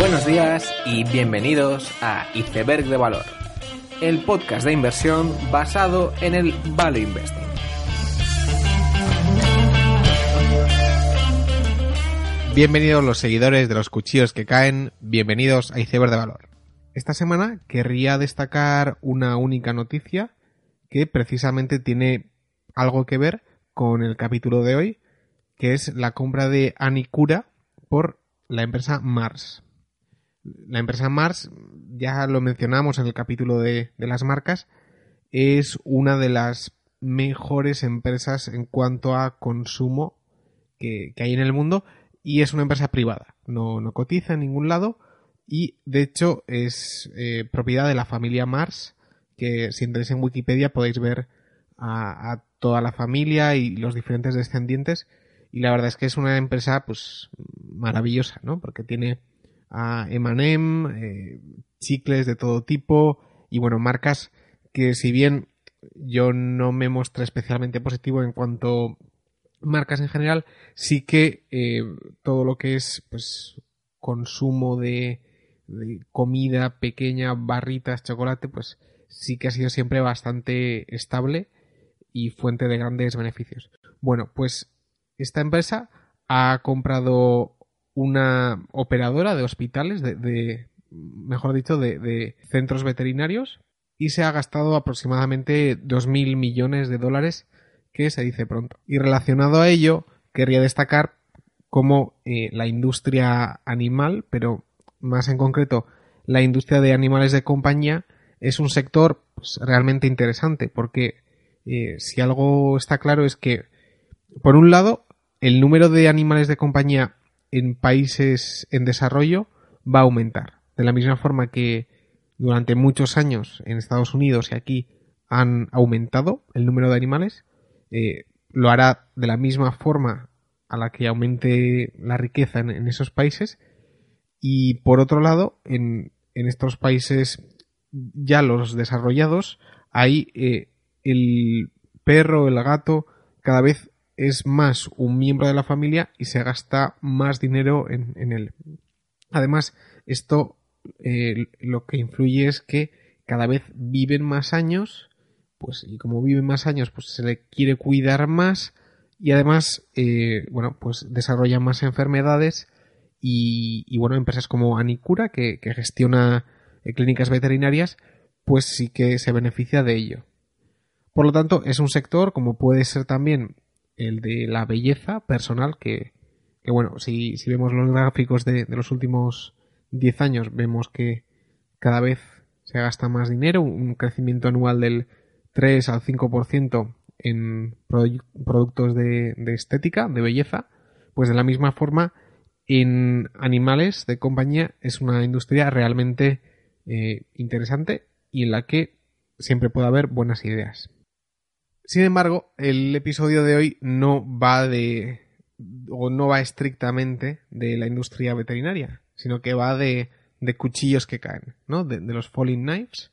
Buenos días y bienvenidos a Iceberg de Valor, el podcast de inversión basado en el Value Investing. Bienvenidos los seguidores de los cuchillos que caen, bienvenidos a Iceberg de Valor. Esta semana querría destacar una única noticia que precisamente tiene algo que ver con el capítulo de hoy, que es la compra de Anicura por la empresa Mars. La empresa Mars, ya lo mencionamos en el capítulo de, las marcas, es una de las mejores empresas en cuanto a consumo que, hay en el mundo y es una empresa privada. No, no cotiza en ningún lado y de hecho es eh, propiedad de la familia Mars que si entráis en Wikipedia podéis ver a, a, toda la familia y los diferentes descendientes y la verdad es que es una empresa pues maravillosa, ¿no? Porque tiene a M&M, eh, chicles de todo tipo y bueno, marcas que si bien yo no me mostré especialmente positivo en cuanto marcas en general, sí que eh, todo lo que es pues consumo de, comida pequeña, barritas, chocolate, pues sí que ha sido siempre bastante estable y fuente de grandes beneficios. Bueno, pues esta empresa ha comprado una operadora de hospitales, de, mejor dicho, de, centros veterinarios y se ha gastado aproximadamente 2.000 millones de dólares, que se dice pronto. Y relacionado a ello, querría destacar cómo eh, la industria animal, pero más en concreto la industria de animales de compañía, es un sector pues, realmente interesante, porque eh, si algo está claro es que, por un lado, el número de animales de compañía en países en desarrollo va a aumentar. De la misma forma que durante muchos años en Estados Unidos y aquí han aumentado el número de animales, eh, lo hará de la misma forma a la que aumente la riqueza en, esos países. Y por otro lado, en, estos países ya los desarrollados, hay eh, el perro, el gato, cada vez es más un miembro de la familia y se gasta más dinero en, él. Además, esto eh, lo que influye es que cada vez viven más años, pues y como viven más años, pues se le quiere cuidar más y además, eh, bueno, pues desarrolla más enfermedades y, bueno, empresas como Anicura, que, gestiona eh, clínicas veterinarias, pues sí que se beneficia de ello. Por lo tanto, es un sector, como puede ser también el de la belleza personal, que, bueno, si, si, vemos los gráficos de, los últimos 10 años, vemos que cada vez se gasta más dinero, un crecimiento anual del 3 al 5% en productos de, estética, de belleza, pues de la misma forma en animales de compañía es una industria realmente eh, interesante y en la que siempre puede haber buenas ideas. Sin embargo, el episodio de hoy no va de o no va estrictamente de la industria veterinaria, sino que va de, de cuchillos que caen, ¿no? De, los falling knives.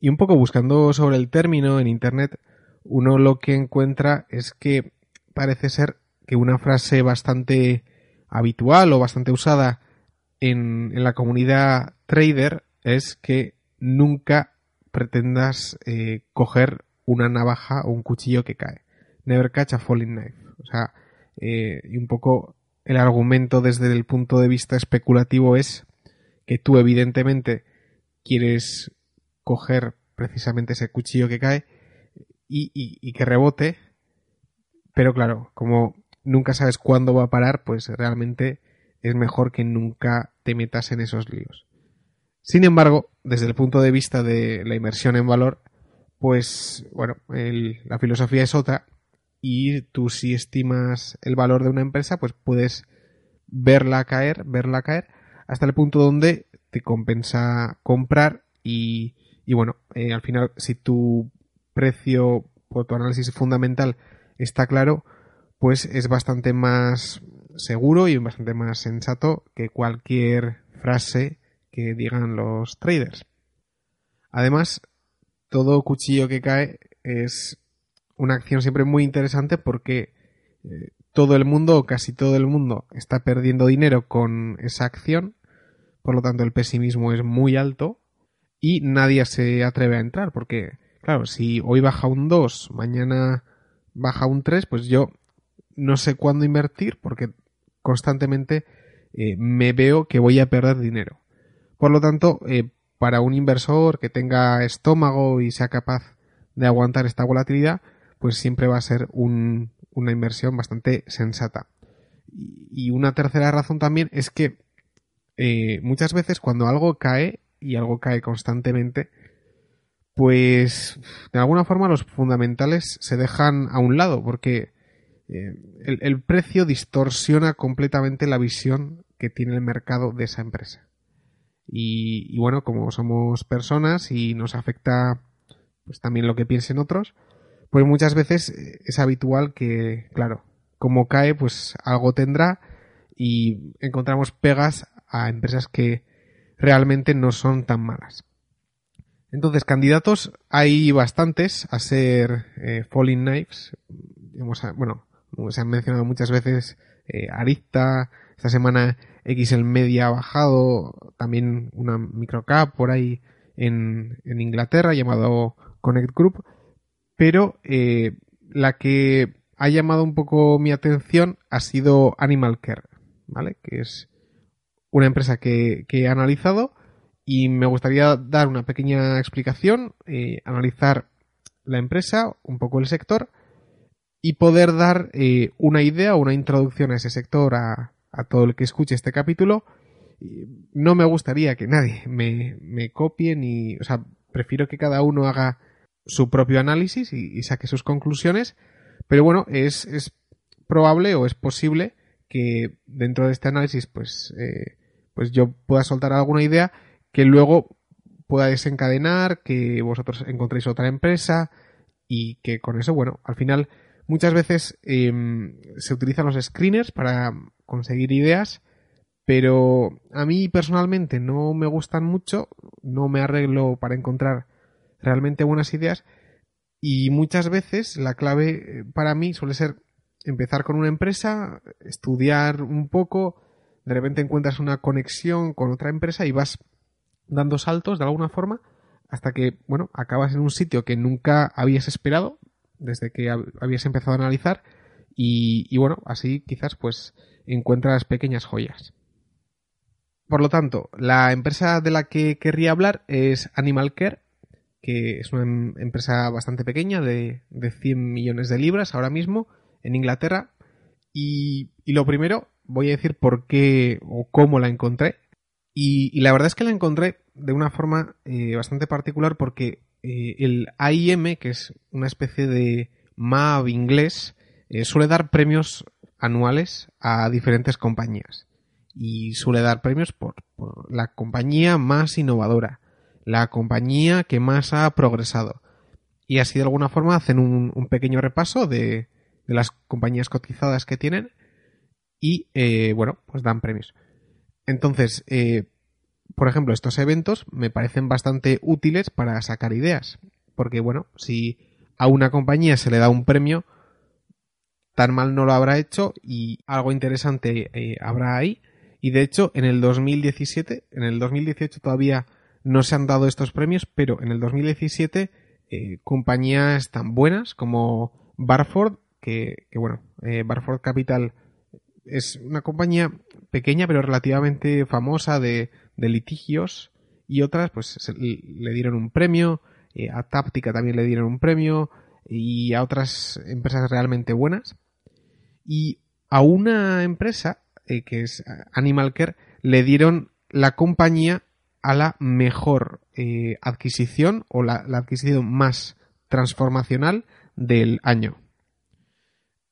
Y un poco buscando sobre el término en internet, uno lo que encuentra es que parece ser que una frase bastante habitual o bastante usada en, en la comunidad trader es que nunca pretendas eh, coger una navaja o un cuchillo que cae. Never catch a falling knife. O sea, eh, y un poco el argumento desde el punto de vista especulativo es que tú evidentemente quieres coger precisamente ese cuchillo que cae y, y, que rebote, pero claro, como nunca sabes cuándo va a parar, pues realmente es mejor que nunca te metas en esos líos. Sin embargo, desde el punto de vista de la inversión en valor, pues bueno, la filosofía es otra y tú si estimas el valor de una empresa, pues puedes verla caer, verla caer hasta el punto donde te compensa comprar y, y bueno, eh, al final si tu precio por tu análisis fundamental está claro, pues es bastante más seguro y bastante más sensato que cualquier frase que digan los traders. Además, todo cuchillo que cae es una acción siempre muy interesante porque eh, todo el mundo o casi todo el mundo está perdiendo dinero con esa acción por lo tanto el pesimismo es muy alto y nadie se atreve a entrar porque, claro, si hoy baja un 2, mañana baja un 3, pues yo no sé cuándo invertir porque constantemente eh, me veo que voy a perder dinero. Por lo tanto, eh, para un inversor que tenga estómago y sea capaz de aguantar esta volatilidad, pues siempre va a ser una inversión bastante sensata. Y una tercera razón también es que eh, muchas veces cuando algo cae, y algo cae constantemente, pues de alguna forma los fundamentales se dejan a un lado, porque eh, el, precio distorsiona completamente la visión que tiene el mercado de esa empresa. Y, bueno, como somos personas y nos afecta pues también lo que piensen otros, pues muchas veces eh, es habitual que, claro, como cae, pues algo tendrá y encontramos pegas a empresas que realmente no son tan malas. Entonces, candidatos hay bastantes a ser eh, Falling Knives. bueno, se han mencionado muchas veces eh, Arista, esta semana XL Media ha bajado, también una microcap por ahí en, en Inglaterra llamado Connect Group, pero eh, la que ha llamado un poco mi atención ha sido Animal Care, ¿vale? Que es una empresa que, he analizado y me gustaría dar una pequeña explicación, eh, analizar la empresa, un poco el sector y poder dar eh, una idea una introducción a ese sector a, todo el que escuche este capítulo. No me gustaría que nadie me, me copie ni, o sea, prefiero que cada uno haga su propio análisis y, saque sus conclusiones, pero bueno, es, es, probable o es posible que dentro de este análisis pues, eh, pues yo pueda soltar alguna idea que luego pueda desencadenar, que vosotros encontréis otra empresa y que con eso, bueno, al final Muchas veces em, se utilizan los screeners para conseguir ideas, pero a mí personalmente no me gustan mucho, no me arreglo para encontrar realmente buenas ideas y muchas veces la clave eh, para mí suele ser empezar con una empresa, estudiar un poco, de repente encuentras una conexión con otra empresa y vas dando saltos de alguna forma hasta que, bueno, acabas en un sitio que nunca habías esperado, desde que habías empezado a analizar y, bueno, así quizás pues encuentras pequeñas joyas. Por lo tanto, la empresa de la que querría hablar es Animal Care, que es una em, empresa bastante pequeña, de, de 100 millones de libras ahora mismo, en Inglaterra. Y, lo primero, voy a decir por qué o cómo la encontré. Y, la verdad es que la encontré de una forma eh, bastante particular porque eh, el AIM, que es una especie de MAV inglés, eh, suele dar premios anuales a diferentes compañías. Y suele dar premios por, la compañía más innovadora, la compañía que más ha progresado. Y así de alguna forma hacen un, pequeño repaso de, las compañías cotizadas que tienen y, eh, bueno, pues dan premios. Entonces, por ejemplo, estos eventos me parecen bastante útiles para sacar ideas. Porque, bueno, si a una compañía se le da un premio, tan mal no lo habrá hecho y algo interesante eh, habrá ahí. Y de hecho, en el 2017, en el 2018 todavía no se han dado estos premios, pero en el 2017 eh, compañías tan buenas como Barford, que, bueno, eh, Barford Capital es una compañía pequeña pero relativamente famosa de de litigios y otras pues le dieron un premio, eh, a Táptica también le dieron un premio y a otras empresas realmente buenas. Y a una empresa, eh, que es Animal Care, le dieron la compañía a la mejor eh, adquisición o la, la, adquisición más transformacional del año.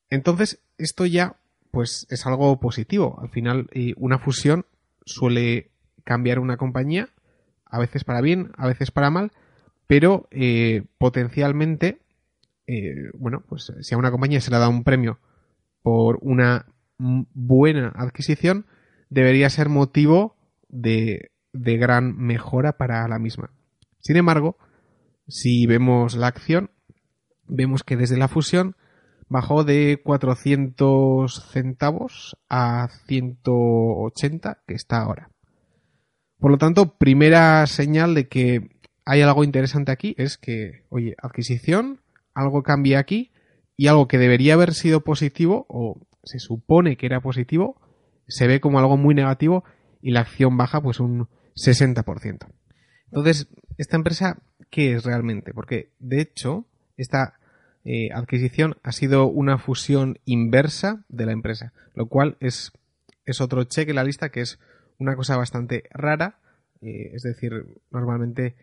Entonces, esto ya pues es algo positivo. Al final, una fusión suele cambiar una compañía, a veces para bien, a veces para mal, pero eh, potencialmente, eh, bueno, pues si a una compañía se le da un premio por una buena adquisición, debería ser motivo de, de gran mejora para la misma. Sin embargo, si vemos la acción, vemos que desde la fusión bajó de 400 centavos a 180 que está ahora. Por lo tanto, primera señal de que hay algo interesante aquí es que, oye, adquisición, algo cambia aquí y algo que debería haber sido positivo o se supone que era positivo, se ve como algo muy negativo y la acción baja pues un 60%. Entonces, esta empresa, ¿qué es realmente? Porque, de hecho, esta eh, adquisición ha sido una fusión inversa de la empresa, lo cual es, es otro cheque en la lista que es una cosa bastante rara, eh, es decir, normalmente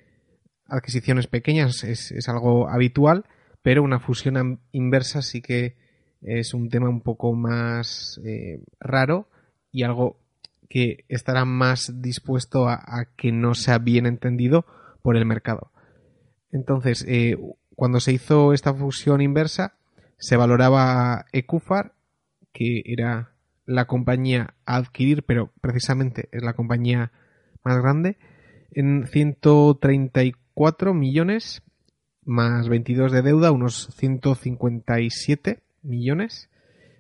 adquisiciones pequeñas es, es, algo habitual, pero una fusión inversa sí que es un tema un poco más eh, raro y algo que estará más dispuesto a, que no sea bien entendido por el mercado. Entonces, eh, cuando se hizo esta fusión inversa, se valoraba Ecufar, que era la compañía a adquirir, pero precisamente es la compañía más grande, en 134 millones más 22 de deuda, unos 157 millones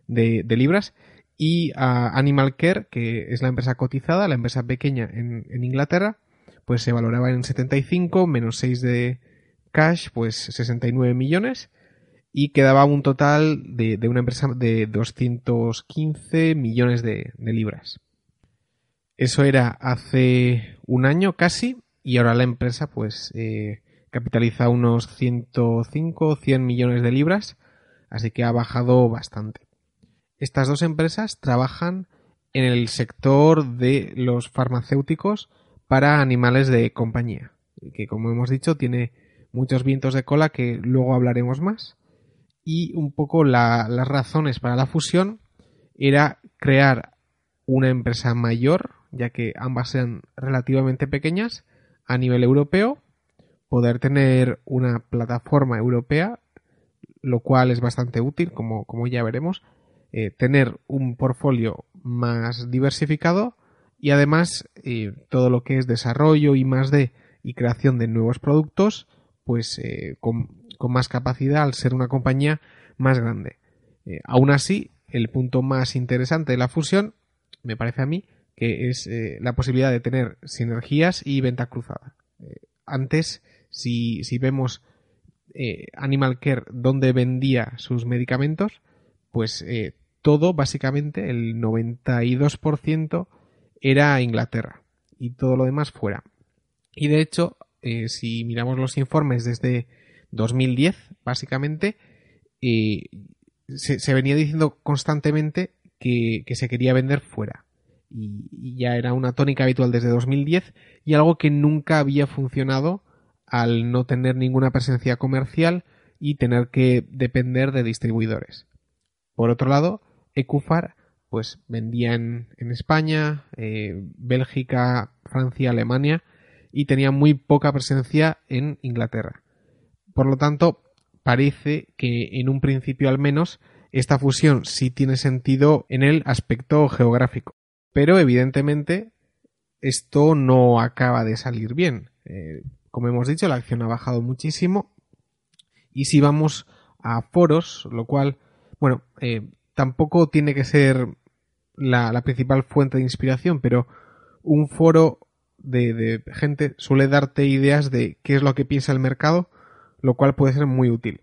de, libras. Y a Animal Care, que es la empresa cotizada, la empresa pequeña en, Inglaterra, pues se valoraba en 75, menos 6 de cash, pues 69 millones, y quedaba un total de, una empresa de 215 millones de, libras. Eso era hace un año casi, y ahora la empresa pues eh, capitaliza unos 105, 100 millones de libras, así que ha bajado bastante. Estas dos empresas trabajan en el sector de los farmacéuticos para animales de compañía, que como hemos dicho tiene muchos vientos de cola que luego hablaremos más. Y un poco las razones para la fusión era crear una empresa mayor, ya que ambas sean relativamente pequeñas, a nivel europeo, poder tener una plataforma europea, lo cual es bastante útil, como, como ya veremos, eh, tener un portfolio más diversificado y además eh, todo lo que es desarrollo y más de y creación de nuevos productos pues eh, con, más capacidad al ser una compañía más grande. aún así, el punto más interesante de la fusión me parece a mí que es la posibilidad de tener sinergias y venta cruzada. antes, si, si vemos Animal Care donde vendía sus medicamentos, pues eh, todo, básicamente, el 92% era Inglaterra y todo lo demás fuera. Y de hecho, eh, si miramos los informes desde 2010, básicamente, eh, se, venía diciendo constantemente que, se quería vender fuera. Y, y, ya era una tónica habitual desde 2010 y algo que nunca había funcionado al no tener ninguna presencia comercial y tener que depender de distribuidores. Por otro lado, Ecufar pues vendía en, España, eh, Bélgica, Francia, Alemania y tenía muy poca presencia en Inglaterra. Por lo tanto, parece que en un principio al menos esta fusión sí tiene sentido en el aspecto geográfico. Pero evidentemente esto no acaba de salir bien. Eh, como hemos dicho, la acción ha bajado muchísimo. Y si vamos a foros, lo cual bueno, eh, tampoco tiene que ser la, principal fuente de inspiración, pero un foro de, gente suele darte ideas de qué es lo que piensa el mercado, lo cual puede ser muy útil.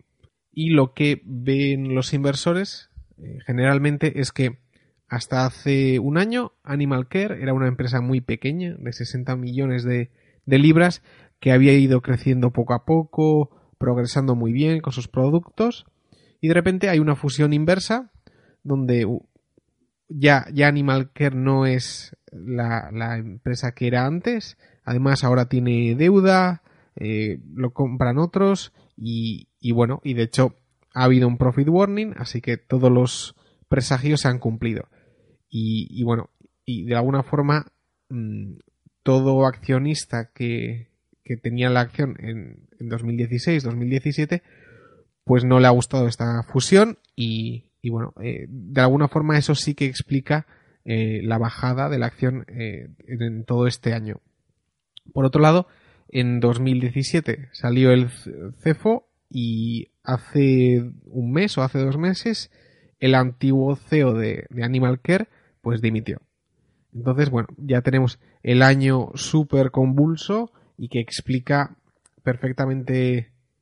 Y lo que ven los inversores eh, generalmente es que hasta hace un año Animal Care era una empresa muy pequeña, de 60 millones de libras, que había ido creciendo poco a poco, progresando muy bien con sus productos y de repente hay una fusión inversa donde ya, ya Animal Care no es la, empresa que era antes. Además ahora tiene deuda, eh, lo compran otros y, bueno, y de hecho ha habido un profit warning, así que todos los presagios se han cumplido. Y, bueno, y de alguna forma mm, todo accionista que, que tenía la acción en, en 2016, 2017, pues no le ha gustado esta fusión y, bueno, eh, de alguna forma eso sí que explica eh, la bajada de la acción eh, en todo este año. Por otro lado, en 2017 salió el CEFO y hace un mes o hace dos meses el antiguo CEO de, Animal Care pues dimitió. Entonces, bueno, ya tenemos el año súper convulso y que explica perfectamente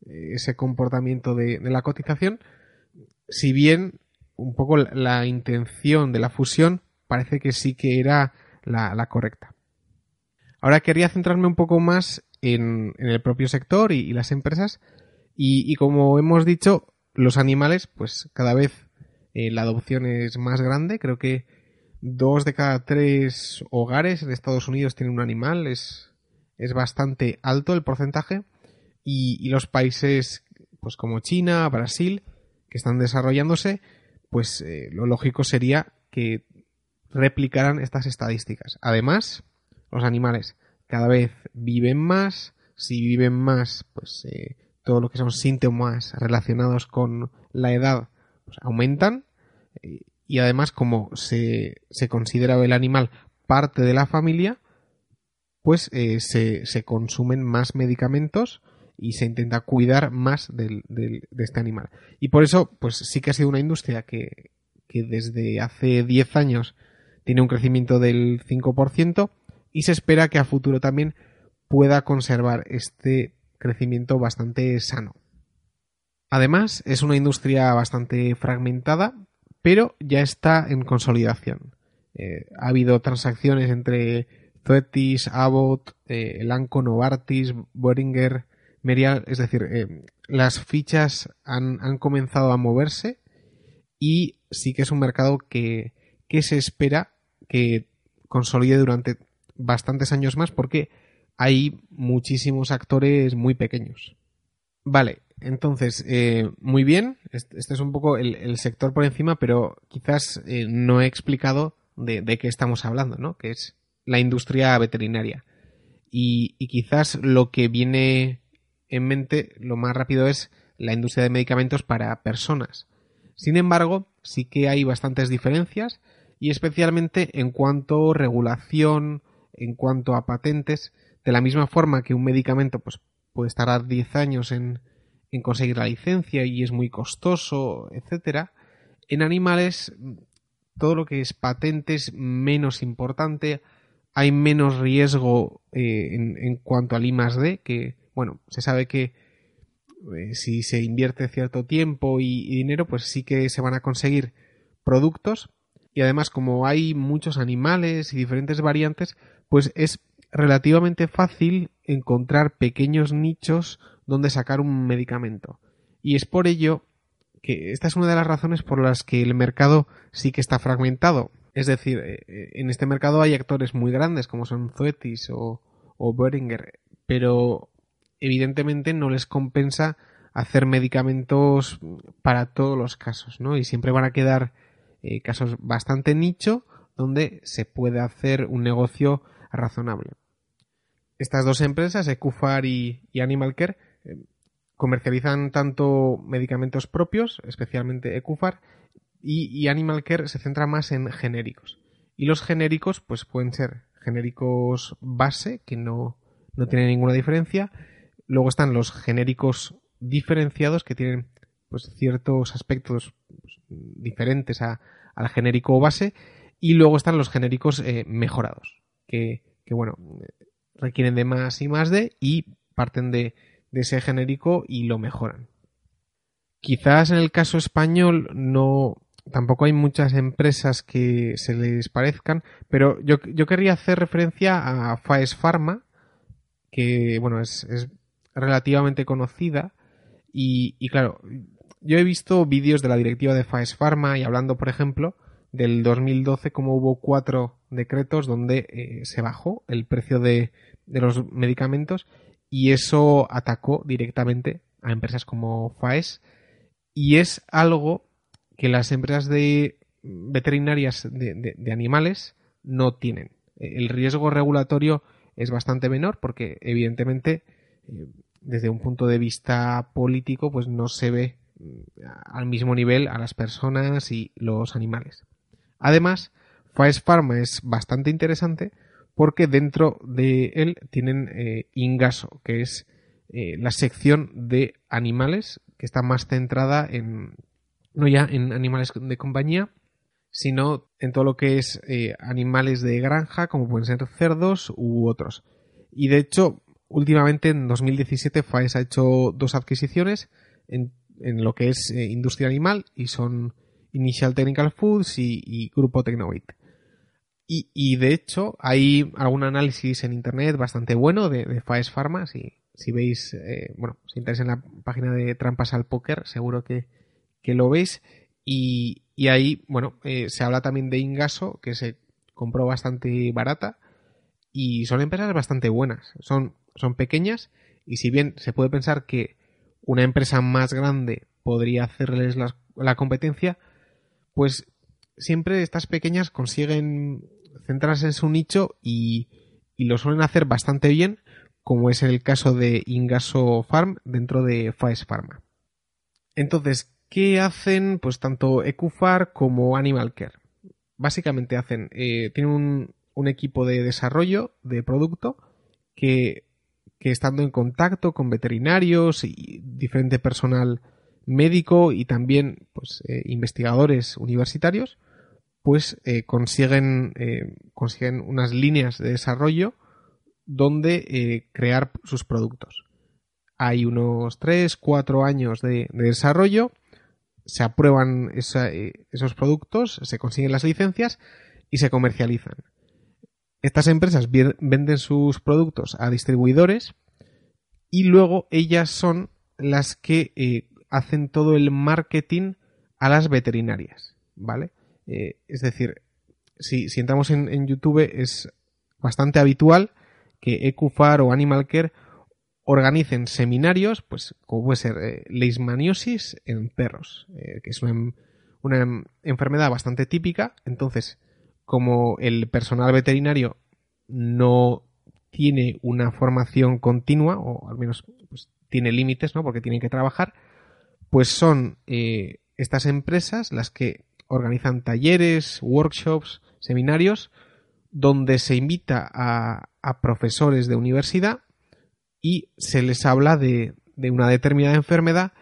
eh, ese comportamiento de, la cotización, si bien un poco la, intención de la fusión parece que sí que era la, correcta. Ahora quería centrarme un poco más en, el propio sector y, las empresas y, como hemos dicho, los animales, pues cada vez eh, la adopción es más grande. Creo que dos de cada tres hogares en Estados Unidos tienen un animal. Es, es bastante alto el porcentaje. Y, los países, pues como China, Brasil, que están desarrollándose, pues eh, lo lógico sería que replicaran estas estadísticas. Además, los animales cada vez viven más. Si viven más, pues eh, todo lo que son síntomas relacionados con la edad pues, aumentan y además como se, se, considera el animal parte de la familia, pues eh, se, se, consumen más medicamentos y se intenta cuidar más del, de este animal. Y por eso, pues sí que ha sido una industria que, que desde hace 10 años tiene un crecimiento del 5% y se espera que a futuro también pueda conservar este crecimiento bastante sano. Además, es una industria bastante fragmentada, pero ya está en consolidación. Eh, ha habido transacciones entre Zoetis, Abbott, eh, Elanco, Novartis, Boehringer, Merial, es decir, eh, las fichas han, han, comenzado a moverse y sí que es un mercado que, que se espera que consolide durante bastantes años más porque hay muchísimos actores muy pequeños. Vale, entonces, eh, muy bien, este, es un poco el, sector por encima, pero quizás eh, no he explicado de, qué estamos hablando, ¿no? Que es la industria veterinaria. Y, y, quizás lo que viene en mente lo más rápido es la industria de medicamentos para personas. Sin embargo, sí que hay bastantes diferencias y especialmente en cuanto a regulación, en cuanto a patentes, de la misma forma que un medicamento pues, puede a 10 años en, en conseguir la licencia y es muy costoso, etcétera, en animales todo lo que es patente es menos importante, hay menos riesgo eh, en, cuanto al I D, que, bueno, se sabe que eh, si se invierte cierto tiempo y, dinero, pues sí que se van a conseguir productos. Y además, como hay muchos animales y diferentes variantes, pues es relativamente fácil encontrar pequeños nichos donde sacar un medicamento. Y es por ello que esta es una de las razones por las que el mercado sí que está fragmentado. Es decir, eh, eh, en este mercado hay actores muy grandes como son Zoetis o, o Boehringer, pero evidentemente no les compensa hacer medicamentos para todos los casos, ¿no? Y siempre van a quedar eh, casos bastante nicho donde se puede hacer un negocio razonable. Estas dos empresas, Ecufar y, Animal Care, eh, comercializan tanto medicamentos propios, especialmente Ecufar, y, Animal Care se centra más en genéricos. Y los genéricos, pues pueden ser genéricos base, que no, tienen ninguna diferencia. Luego están los genéricos diferenciados, que tienen pues ciertos aspectos pues, diferentes al genérico base. Y luego están los genéricos eh, mejorados, que, bueno, requieren de más y más de y parten de, ese genérico y lo mejoran. Quizás en el caso español no tampoco hay muchas empresas que se les parezcan, pero yo, yo querría hacer referencia a Faes Pharma, que bueno, es, relativamente conocida y, y, claro, yo he visto vídeos de la directiva de Faes Pharma y hablando, por ejemplo, del 2012 como hubo cuatro decretos donde eh, se bajó el precio de, de los medicamentos y eso atacó directamente a empresas como FAES y es algo que las empresas de veterinarias de, animales no tienen. El riesgo regulatorio es bastante menor porque evidentemente eh, desde un punto de vista político pues no se ve mm, al mismo nivel a las personas y los animales. Además, Faes Pharma es bastante interesante porque dentro de él tienen eh, Ingaso, que es eh, la sección de animales que está más centrada en no ya en animales de compañía, sino en todo lo que es eh, animales de granja, como pueden ser cerdos u otros. Y de hecho, últimamente en 2017 FAES ha hecho dos adquisiciones en, lo que es industria animal y son Initial Technical Foods y, Grupo Tecnovit. Y, de hecho hay algún análisis en internet bastante bueno de, FAES Pharma. Si, si veis, eh, bueno, si entráis en la página de Trampas al Póker, seguro que, que lo veis. Y, y ahí, bueno, eh, se habla también de Ingaso, que se compró bastante barata. Y son empresas bastante buenas. Son, son pequeñas. Y si bien se puede pensar que una empresa más grande podría hacerles la, competencia, pues siempre estas pequeñas consiguen centrarse en su nicho y, lo suelen hacer bastante bien, como es el caso de Ingaso Farm dentro de Faes Pharma. Entonces, ¿Qué hacen pues tanto Ecufar como Animal Care? Básicamente hacen, eh, tienen un, equipo de desarrollo de producto que, estando en contacto con veterinarios y diferente personal médico y también pues, eh, investigadores universitarios, pues eh, consiguen, consiguen unas líneas de desarrollo donde crear sus productos. Hay unos 3, 4 años de desarrollo se aprueban eh, esos productos, se consiguen las licencias y se comercializan. Estas empresas venden sus productos a distribuidores y luego ellas son las que eh, hacen todo el marketing a las veterinarias, ¿vale? Eh, es decir, si, si entramos en, en, YouTube es bastante habitual que Ecufar o Animal Care organicen seminarios, pues como puede ser eh, leishmaniosis en perros, eh, que es una, una, enfermedad bastante típica. Entonces, como el personal veterinario no tiene una formación continua, o al menos pues, tiene límites, ¿no? Porque tienen que trabajar, pues son eh, estas empresas las que organizan talleres, workshops, seminarios, donde se invita a, profesores de universidad y se les habla de, una determinada enfermedad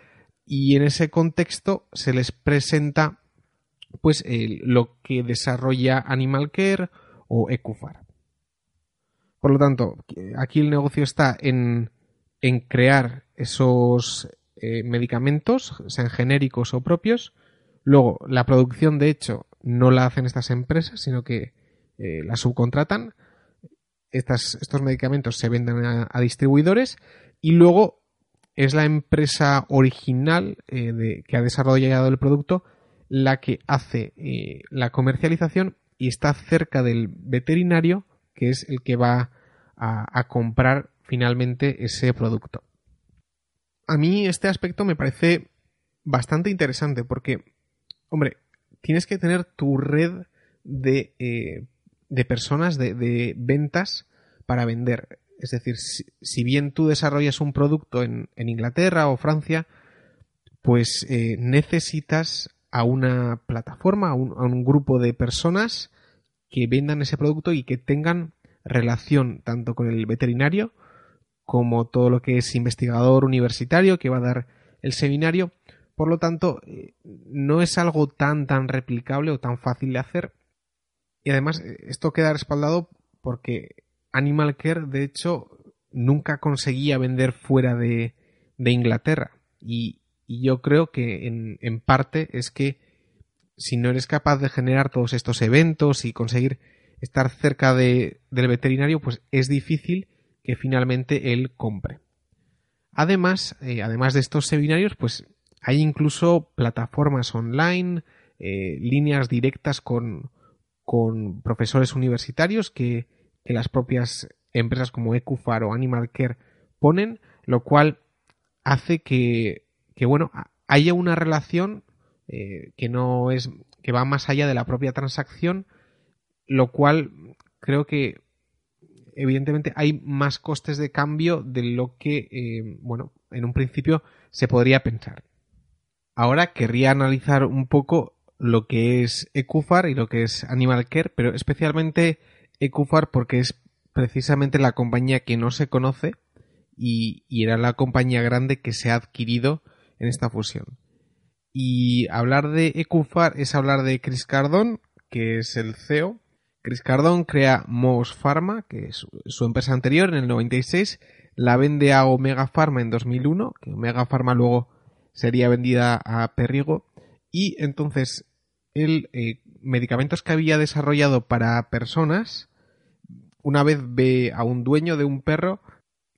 y en ese contexto se les presenta pues lo que desarrolla Animal Care o Ecufar. Por lo tanto, aquí el negocio está en, en crear esos eh, medicamentos, sean genéricos o propios. Luego, la producción, de hecho, no la hacen estas empresas, sino que eh, la subcontratan estos medicamentos se venden a, distribuidores y luego es la empresa original eh, que ha desarrollado el producto la que hace eh, la comercialización y está cerca del veterinario que es el que va a, comprar finalmente ese producto. A mí este aspecto me parece bastante interesante porque, hombre, tienes que tener tu red de eh, de personas de, ventas para vender. Es decir, si, bien tú desarrollas un producto en, Inglaterra o Francia, pues eh, necesitas a una plataforma, a un, grupo de personas que vendan ese producto y que tengan relación tanto con el veterinario como todo lo que es investigador universitario que va a dar el seminario. Por lo tanto, eh, no es algo tan tan replicable o tan fácil de hacer y además, eh, esto queda respaldado porque Animal Care, de hecho, nunca conseguía vender fuera de, Inglaterra. Y, yo creo que en, parte es que si no eres capaz de generar todos estos eventos y conseguir estar cerca de, del veterinario, pues es difícil que finalmente él compre. Además, eh, además de estos seminarios, pues hay incluso plataformas online, eh, líneas directas con, con profesores universitarios que, las propias empresas como Ecufar o Animal Care ponen, lo cual hace que, bueno, haya una relación eh, que no es que va más allá de la propia transacción, lo cual creo que evidentemente hay más costes de cambio de lo que, eh, bueno, en un principio se podría pensar. Ahora querría analizar un poco lo que es Ecufar y lo que es Animal Care, pero especialmente Ecufar porque es precisamente la compañía que no se conoce y, era la compañía grande que se ha adquirido en esta fusión. Y hablar de Ecufar es hablar de Chris Cardón, que es el CEO. Chris Cardón crea Moss Pharma, que es su empresa anterior, en el 96. La vende a Omega Pharma en 2001, que Omega Pharma luego sería vendida a Perrigo. Y entonces, el eh, medicamentos que había desarrollado para personas, una vez ve a un dueño de un perro,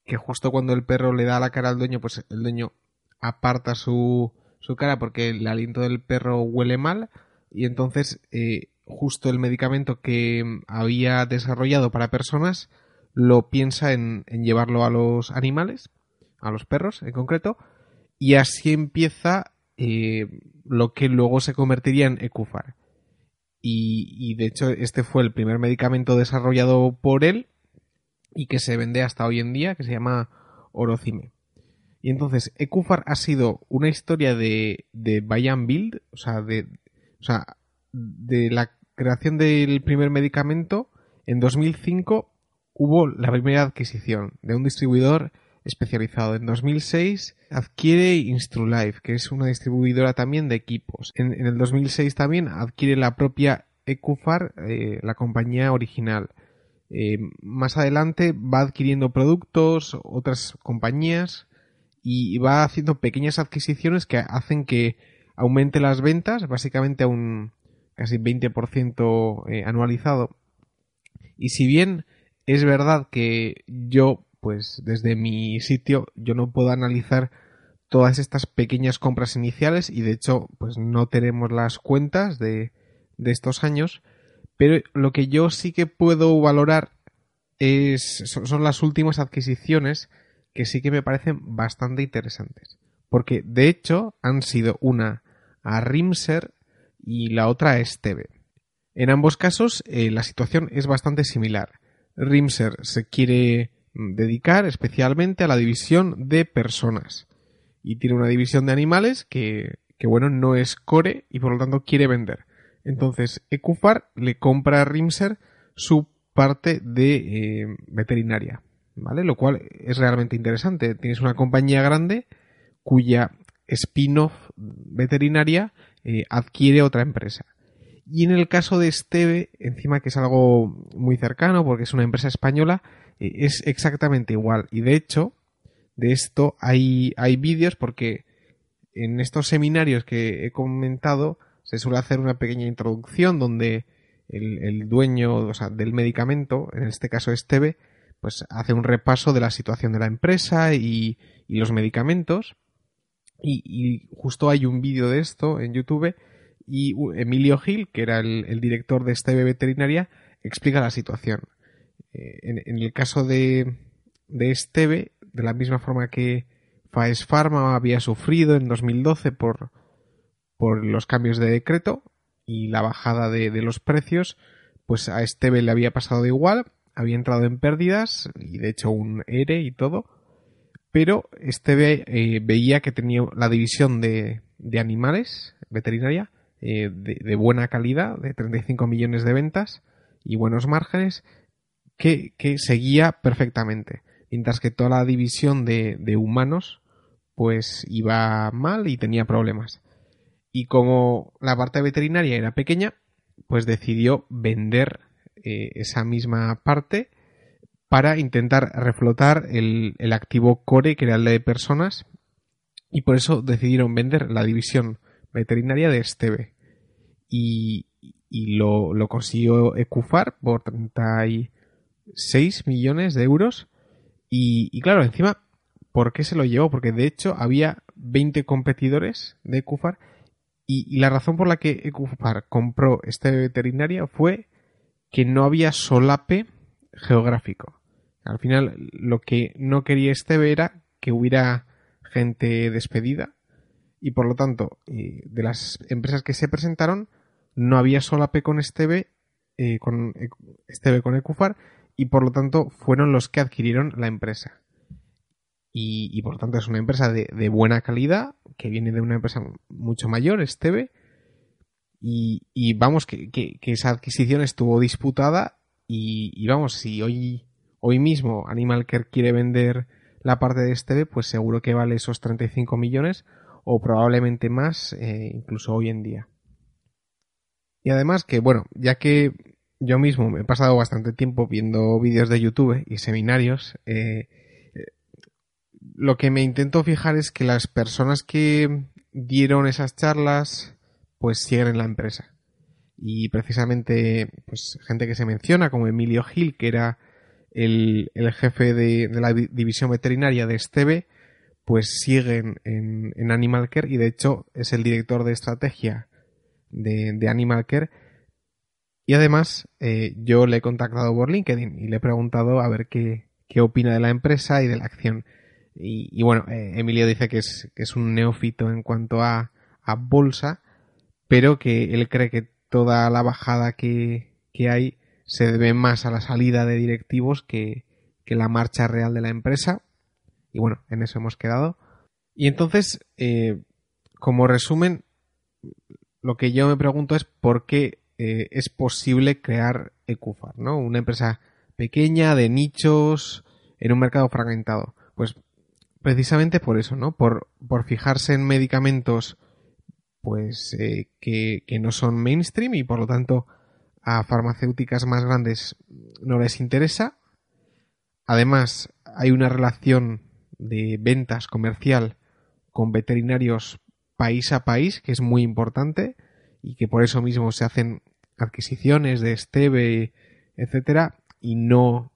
que justo cuando el perro le da la cara al dueño, pues el dueño aparta su, su cara porque el aliento del perro huele mal y entonces eh, justo el medicamento que había desarrollado para personas lo piensa en, llevarlo a los animales, a los perros en concreto, y así empieza eh, lo que luego se convertiría en Ecufar. Y, de hecho este fue el primer medicamento desarrollado por él y que se vende hasta hoy en día, que se llama Orocime. Y entonces, Ecufar ha sido una historia de, de buy and build, o sea, de, o sea, de la creación del primer medicamento. En 2005 hubo la primera adquisición de un distribuidor especializado. En 2006 adquiere Instrulife, que es una distribuidora también de equipos. En, el 2006 también adquiere la propia Ecufar, eh, la compañía original. Eh, más adelante va adquiriendo productos, otras compañías y va haciendo pequeñas adquisiciones que hacen que aumente las ventas, básicamente a un casi 20% eh, anualizado. Y si bien es verdad que yo, pues desde mi sitio, yo no puedo analizar todas estas pequeñas compras iniciales y de hecho, pues no tenemos las cuentas de, de estos años, pero lo que yo sí que puedo valorar es, son las últimas adquisiciones que sí que me parecen bastante interesantes. Porque de hecho han sido una a Rimser y la otra a Esteve. En ambos casos eh, la situación es bastante similar. Rimser se quiere dedicar especialmente a la división de personas y tiene una división de animales que, que bueno, no es core y por lo tanto quiere vender. Entonces Ecufar le compra a Rimser su parte de eh, veterinaria. ¿vale? Lo cual es realmente interesante. Tienes una compañía grande cuya spin-off veterinaria eh, adquiere otra empresa. Y en el caso de Esteve, encima que es algo muy cercano porque es una empresa española, eh, es exactamente igual. Y de hecho, de esto hay, hay vídeos porque en estos seminarios que he comentado se suele hacer una pequeña introducción donde el, el dueño o sea, del medicamento, en este caso Esteve, pues hace un repaso de la situación de la empresa y, los medicamentos. Y, justo hay un vídeo de esto en YouTube y Emilio Gil, que era el, director de Esteve Veterinaria, explica la situación. Eh, en, el caso de, de Esteve, de la misma forma que Faes Pharma había sufrido en 2012 por, los cambios de decreto y la bajada de, de los precios, pues a Esteve le había pasado de igual había entrado en pérdidas y de hecho un ERE y todo, pero este eh, veía que tenía la división de animales veterinaria eh, de, buena calidad, de 35 millones de ventas y buenos márgenes, que, que seguía perfectamente, mientras que toda la división de, de humanos pues iba mal y tenía problemas. Y como la parte veterinaria era pequeña, pues decidió vender eh, esa misma parte para intentar reflotar el, activo core que era el de personas y por eso decidieron vender la división veterinaria de Esteve y, lo, consiguió Ecufar por 36 millones de euros y, y, claro, encima, ¿por qué se lo llevó? Porque de hecho había 20 competidores de Ecufar y, y la razón por la que Ecufar compró este veterinaria fue que no había solape geográfico. Al final, lo que no quería Esteve era que hubiera gente despedida y por lo tanto, eh, de las empresas que se presentaron, no había solape con Esteve, eh, con Esteve con Ecufar y por lo tanto fueron los que adquirieron la empresa. Y, por lo tanto es una empresa de, buena calidad, que viene de una empresa mucho mayor, Esteve, y, vamos, que, esa adquisición estuvo disputada y, vamos, si hoy, hoy mismo Animal quiere vender la parte de este, pues seguro que vale esos 35 millones o probablemente más eh, incluso hoy en día. Y además que, bueno, ya que yo mismo me he pasado bastante tiempo viendo vídeos de YouTube y seminarios, eh, lo que me intento fijar es que las personas que dieron esas charlas pues siguen en la empresa. Y precisamente, pues gente que se menciona, como Emilio Gil, que era el, jefe de, la división veterinaria de Esteve, pues siguen en, Animal Care y de hecho es el director de estrategia de, Animal Care. Y además eh, yo le he contactado por LinkedIn y le he preguntado a ver qué, qué opina de la empresa y de la acción. Y, bueno, eh, Emilio dice que es, es un neófito en cuanto a, a bolsa, pero que él cree que toda la bajada que, que hay se debe más a la salida de directivos que, que, la marcha real de la empresa. Y bueno, en eso hemos quedado. Y entonces, eh, como resumen, lo que yo me pregunto es por qué eh, es posible crear Ecufar, ¿no? Una empresa pequeña, de nichos, en un mercado fragmentado. Pues precisamente por eso, ¿no? Por, por fijarse en medicamentos pues eh, que, que, no son mainstream y por lo tanto a farmacéuticas más grandes no les interesa. Además, hay una relación de ventas comercial con veterinarios país a país que es muy importante y que por eso mismo se hacen adquisiciones de Esteve, etcétera, y no,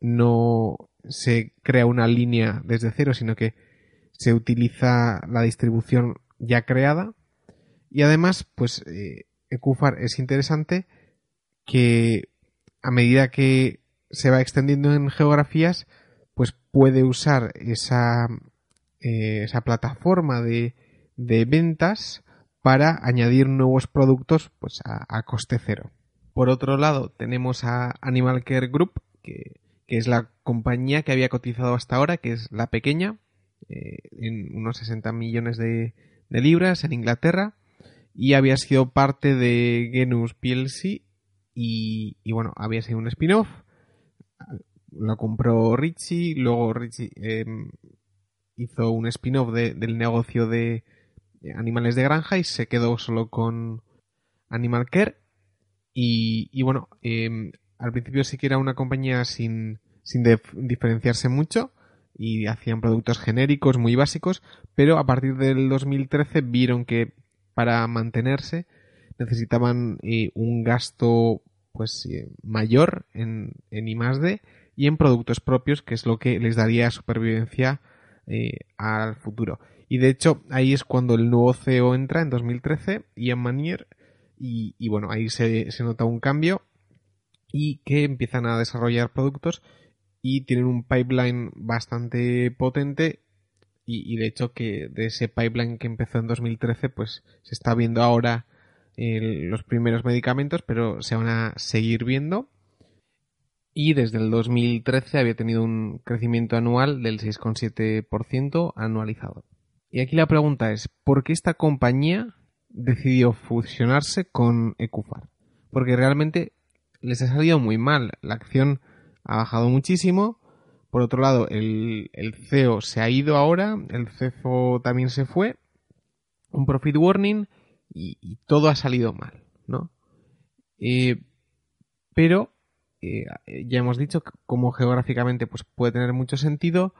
no se crea una línea desde cero, sino que se utiliza la distribución ya creada. Y además, pues eh, Ecufar es interesante que a medida que se va extendiendo en geografías, pues puede usar esa, eh, esa plataforma de, de, ventas para añadir nuevos productos pues a, coste cero. Por otro lado, tenemos a Animal Care Group, que que es la compañía que había cotizado hasta ahora, que es la pequeña, eh, en unos 60 millones de, libras en Inglaterra, y había sido parte de Genus PLC, y, bueno, había sido un spin-off, lo compró Richie, luego Richie em, hizo un spin-off del negocio de animales de granja y se quedó solo con Animal Care. Y, y bueno, em, al principio sí que era una compañía sin, sin diferenciarse mucho y hacían productos genéricos muy básicos, pero a partir del 2013 vieron que para mantenerse necesitaban eh, un gasto pues eh, mayor en, en I+D y en productos propios, que es lo que les daría supervivencia eh, al futuro. Y de hecho, ahí es cuando el nuevo CEO entra en 2013, Ian Manier, y, y bueno, ahí se, se nota un cambio y que empiezan a desarrollar productos y tienen un pipeline bastante potente y, de hecho que de ese pipeline que empezó en 2013 pues se está viendo ahora los primeros medicamentos pero se van a seguir viendo y desde el 2013 había tenido un crecimiento anual del 6,7% anualizado. Y aquí la pregunta es, ¿por qué esta compañía decidió fusionarse con Ecufar? Porque realmente les ha salido muy mal. La acción ha bajado muchísimo. Por otro lado, el, CEO se ha ido ahora, el CFO también se fue, un profit warning y, todo ha salido mal, ¿no? Eh, pero eh, ya hemos dicho como geográficamente pues puede tener mucho sentido.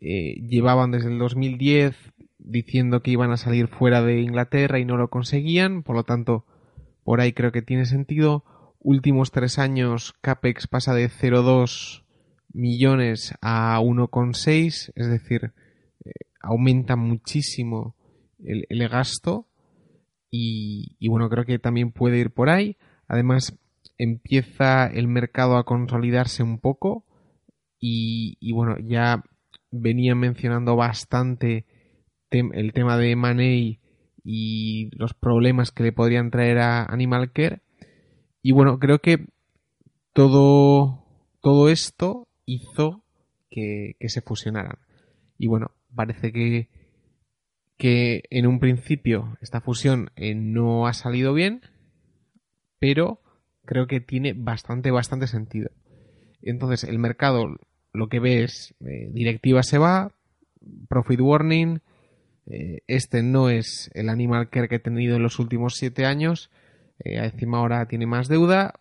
Eh, llevaban desde el 2010 diciendo que iban a salir fuera de Inglaterra y no lo conseguían, por lo tanto, por ahí creo que tiene sentido últimos tres años CAPEX pasa de 0,2 millones a 1,6, es decir, eh, aumenta muchísimo el, gasto y, bueno, creo que también puede ir por ahí. Además, empieza el mercado a consolidarse un poco y, bueno, ya venía mencionando bastante el tema de Money y los problemas que le podrían traer a Animal Care y bueno, creo que todo, todo esto hizo que, se fusionaran. Y bueno, parece que, que en un principio esta fusión eh, no ha salido bien, pero creo que tiene bastante, bastante sentido. Entonces, el mercado lo que ve es eh, directiva se va, profit warning, eh, este no es el Animal Care que he tenido en los últimos siete años, eh, encima ahora tiene más deuda,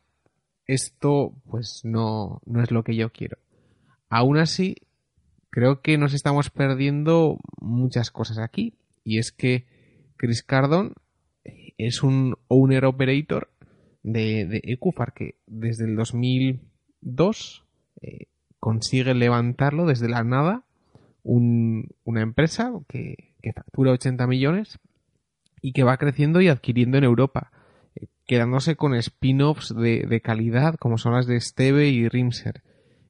esto pues no, no es lo que yo quiero. Aún así, creo que nos estamos perdiendo muchas cosas aquí, y es que Chris Cardon es un owner operator de, de Ecufar que desde el 2002 eh, consigue levantarlo desde la nada una empresa que, factura 80 millones y que va creciendo y adquiriendo en Europa, eh, quedándose con spin-offs de, calidad como son las de Steve y Rimser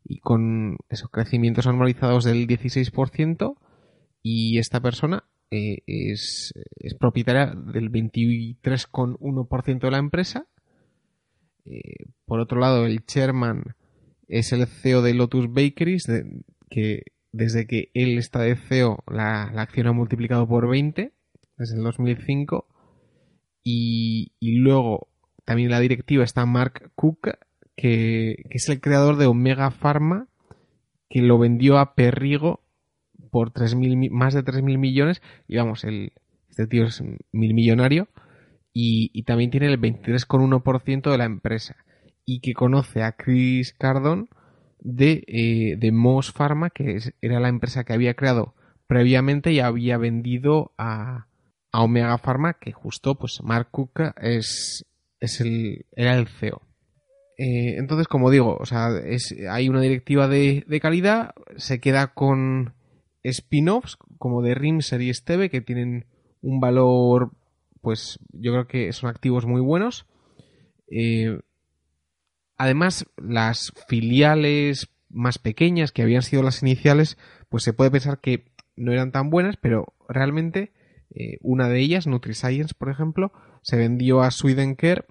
y con esos crecimientos anualizados del 16% y esta persona eh, es, es, propietaria del 23,1% de la empresa. Eh, por otro lado, el chairman es el CEO de Lotus Bakeries, que desde que él está de CEO la, acción ha multiplicado por 20 desde el 2005. Y, luego también en la directiva está Mark Cook, que, que, es el creador de Omega Pharma, que lo vendió a Perrigo por más de 3.000 millones. Y vamos, el, este tío es mil millonario. Y, también tiene el 23,1% de la empresa. Y que conoce a Chris Cardon de, eh, de Moss Pharma, que era la empresa que había creado previamente y había vendido a, a Omega Pharma, que justo pues Mark Cook es, es el, era el CEO. Eh, entonces, como digo, o sea, es, hay una directiva de, de calidad, se queda con spin-offs como de Rimser y Esteve que tienen un valor, pues yo creo que son activos muy buenos. Eh, además, las filiales más pequeñas que habían sido las iniciales, pues se puede pensar que no eran tan buenas, pero realmente eh, una de ellas, NutriScience, por ejemplo, se vendió a Swedencare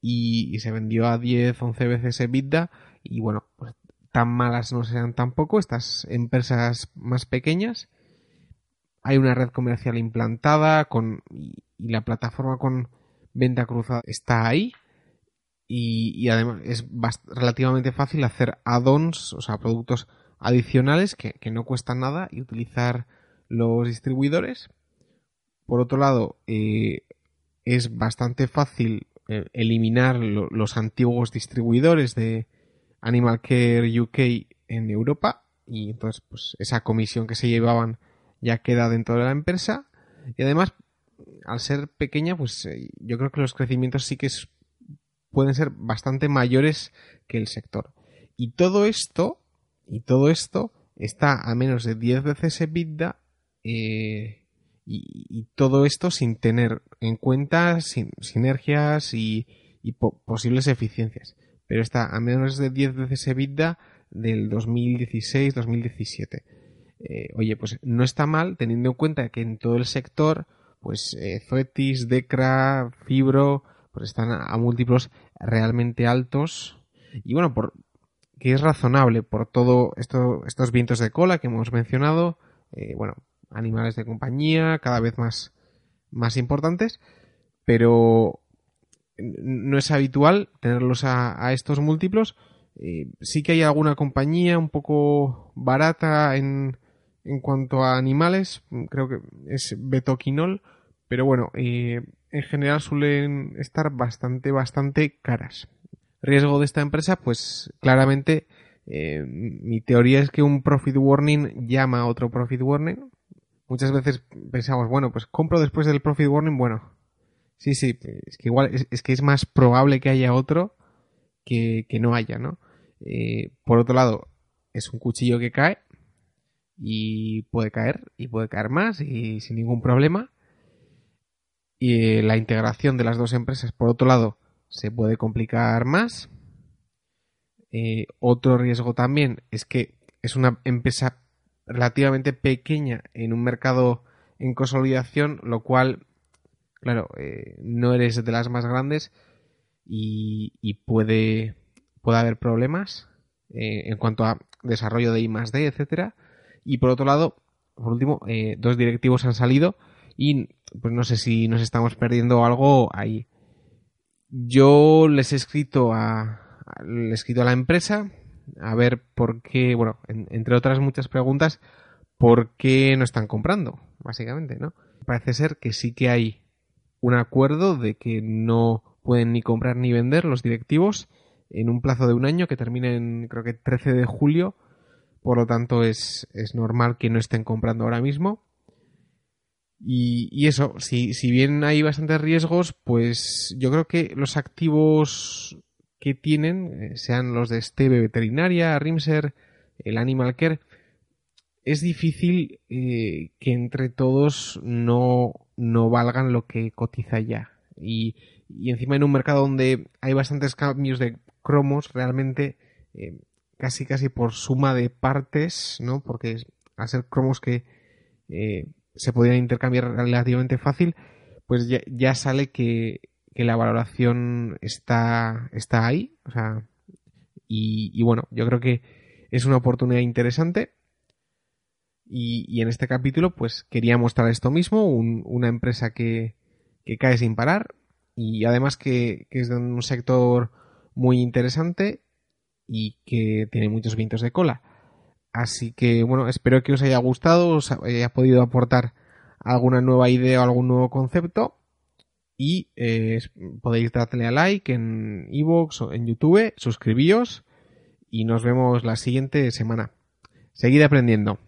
y, y se vendió a 10, 11 veces EBITDA y bueno, pues tan malas no sean tampoco estas empresas más pequeñas. Hay una red comercial implantada con, la plataforma con venta cruzada está ahí. Y, además es relativamente fácil hacer add-ons, o sea, productos adicionales que, no cuestan nada y utilizar los distribuidores. Por otro lado, eh, es bastante fácil eh, eliminar los antiguos distribuidores de, Animal Care UK en Europa y entonces pues esa comisión que se llevaban ya queda dentro de la empresa y además al ser pequeña pues eh, yo creo que los crecimientos sí que pueden ser bastante mayores que el sector y todo esto y todo esto está a menos de 10 veces EBITDA eh, y, todo esto sin tener en cuenta sinergias y, posibles eficiencias pero está a menos de 10 veces EBITDA del 2016-2017. Eh, oye, pues no está mal teniendo en cuenta que en todo el sector, pues eh, Zoetis, Decra, Fibro, pues están a, múltiplos realmente altos. Y bueno, por que es razonable por todo esto, estos vientos de cola que hemos mencionado, eh, bueno, animales de compañía cada vez más, más importantes, pero no es habitual tenerlos a, estos múltiplos. Eh, sí que hay alguna compañía un poco barata en, en cuanto a animales, creo que es Betoquinol, pero bueno, eh, en general suelen estar bastante, bastante caras. Riesgo de esta empresa, pues claramente eh, mi teoría es que un profit warning llama a otro profit warning. Muchas veces pensamos, bueno, pues compro después del profit warning, bueno, Sí, sí, es que igual es, que es más probable que haya otro que, no haya, ¿no? Eh, por otro lado, es un cuchillo que cae y puede caer y puede caer más y sin ningún problema. Y eh, la integración de las dos empresas, por otro lado, se puede complicar más. Eh, otro riesgo también es que es una empresa relativamente pequeña en un mercado en consolidación, lo cual claro, eh, no eres de las más grandes y, puede, puede haber problemas en cuanto a desarrollo de I más D, etcétera. Y por otro lado, por último, eh, dos directivos han salido y pues no sé si nos estamos perdiendo algo ahí. Yo les he escrito a, he escrito a la empresa a ver por qué, bueno, entre otras muchas preguntas, por qué no están comprando, básicamente, ¿no? Parece ser que sí que hay un acuerdo de que no pueden ni comprar ni vender los directivos en un plazo de un año que termina en creo que 13 de julio. Por lo tanto es, es normal que no estén comprando ahora mismo. Y, y eso, si, si, bien hay bastantes riesgos, pues yo creo que los activos que tienen, eh, sean los de Steve Veterinaria, Rimser, el Animal Care, es difícil eh, que entre todos no, no valgan lo que cotiza ya. Y, y, encima en un mercado donde hay bastantes cambios de cromos, realmente eh, casi casi por suma de partes, ¿no? Porque al ser cromos que eh, se podrían intercambiar relativamente fácil, pues ya, ya sale que, que, la valoración está, está ahí. O sea, y, y bueno, yo creo que es una oportunidad interesante y, y, en este capítulo, pues quería mostrar esto mismo, un, una empresa que, que, cae sin parar y además que, que, es de un sector muy interesante y que tiene muchos vientos de cola. Así que bueno, espero que os haya gustado, os haya podido aportar alguna nueva idea o algún nuevo concepto y eh, podéis darle a like en iVoox o en YouTube, suscribíos y nos vemos la siguiente semana. Seguid aprendiendo.